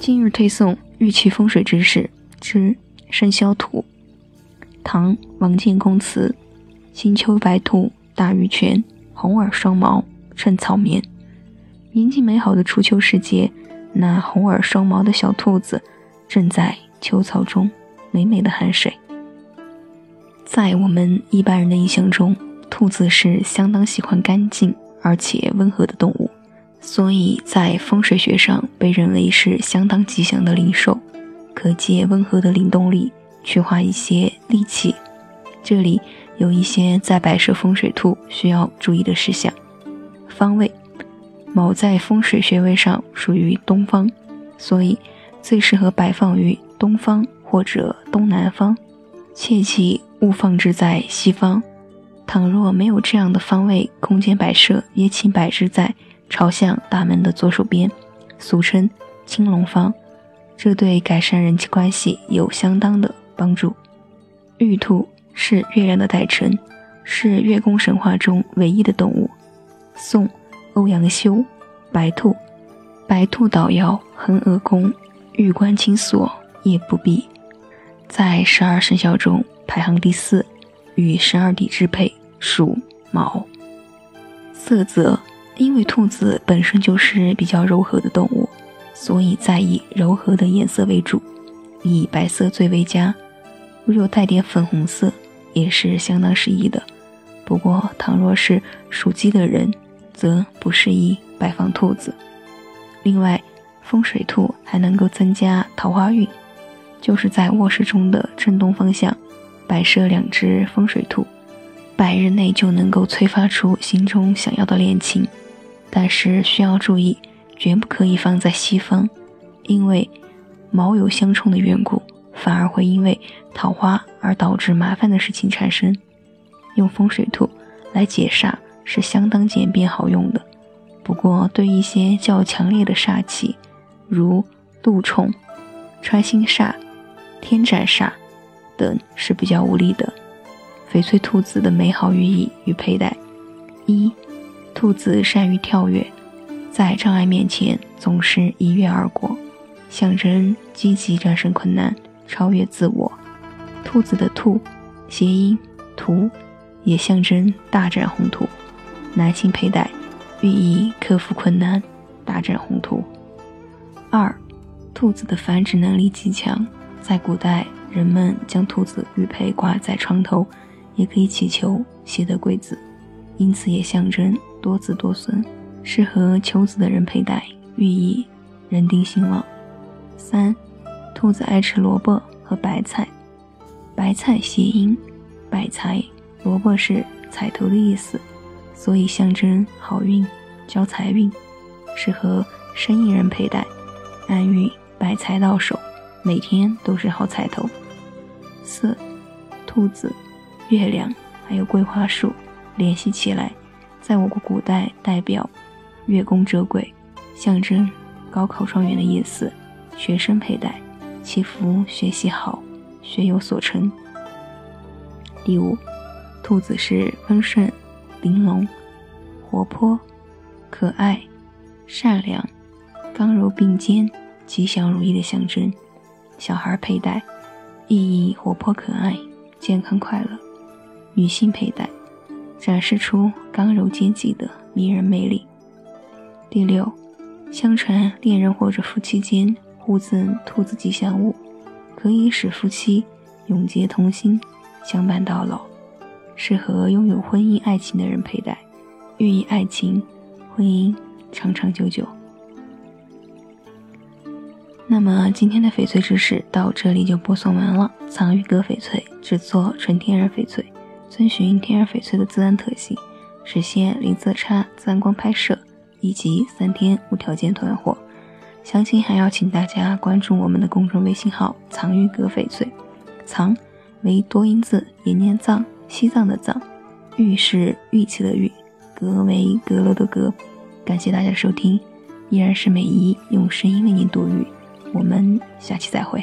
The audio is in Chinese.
今日推送玉器风水知识之生肖土。唐王建公祠：星丘白兔，大玉泉，红耳双毛，衬草棉。宁静美好的初秋时节，那红耳双毛的小兔子正在秋草中美美的酣睡。在我们一般人的印象中，兔子是相当喜欢干净而且温和的动物。所以在风水学上被认为是相当吉祥的灵兽，可借温和的灵动力去化一些戾气。这里有一些在摆设风水兔需要注意的事项。方位，卯在风水穴位上属于东方，所以最适合摆放于东方或者东南方，切记勿放置在西方。倘若没有这样的方位空间摆设，也请摆置在。朝向大门的左手边，俗称青龙方，这对改善人际关系有相当的帮助。玉兔是月亮的代称，是月宫神话中唯一的动物。宋欧阳修，白兔，白兔捣药亨阿宫，玉关青锁夜不闭，在十二生肖中排行第四，与十二地支配属卯。色泽。因为兔子本身就是比较柔和的动物，所以在以柔和的颜色为主，以白色最为佳。如有带点粉红色，也是相当适宜的。不过，倘若是属鸡的人，则不适宜摆放兔子。另外，风水兔还能够增加桃花运，就是在卧室中的正东方向摆设两只风水兔，百日内就能够催发出心中想要的恋情。但是需要注意，绝不可以放在西方，因为卯酉相冲的缘故，反而会因为桃花而导致麻烦的事情产生。用风水兔来解煞是相当简便好用的，不过对一些较强烈的煞气，如禄冲、穿心煞、天斩煞等是比较无力的。翡翠兔子的美好寓意与佩戴：一。兔子善于跳跃，在障碍面前总是一跃而过，象征积极战胜困难，超越自我。兔子的“兔”谐音“图”，也象征大展宏图。男性佩戴，寓意克服困难，大展宏图。二，兔子的繁殖能力极强，在古代人们将兔子玉佩挂在床头，也可以祈求喜得贵子，因此也象征。多子多孙，适合求子的人佩戴，寓意人丁兴旺。三，兔子爱吃萝卜和白菜，白菜谐音百财，萝卜是彩头的意思，所以象征好运、交财运，适合生意人佩戴，暗喻百财到手，每天都是好彩头。四，兔子、月亮还有桂花树联系起来。在我国古代，代表月宫折桂，象征高考状元的意思。学生佩戴，祈福学习好，学有所成。第五，兔子是温顺、玲珑、活泼、可爱、善良、刚柔并肩、吉祥如意的象征。小孩佩戴，寓意活泼可爱、健康快乐。女性佩戴。展示出刚柔兼济的迷人魅力。第六，相传恋人或者夫妻间互赠兔子吉祥物，可以使夫妻永结同心，相伴到老，适合拥有婚姻爱情的人佩戴，寓意爱情、婚姻长长久久。那么今天的翡翠知识到这里就播送完了。藏玉阁翡翠制作纯天然翡翠。遵循天然翡翠的自然特性，实现零色差、自然光拍摄以及三天无条件退换货。详情还要请大家关注我们的公众微信号“藏玉阁翡翠”。藏为多音字，也念藏，西藏的藏；玉是玉器的玉，阁为阁楼的阁。感谢大家收听，依然是美姨用声音为您读玉。我们下期再会。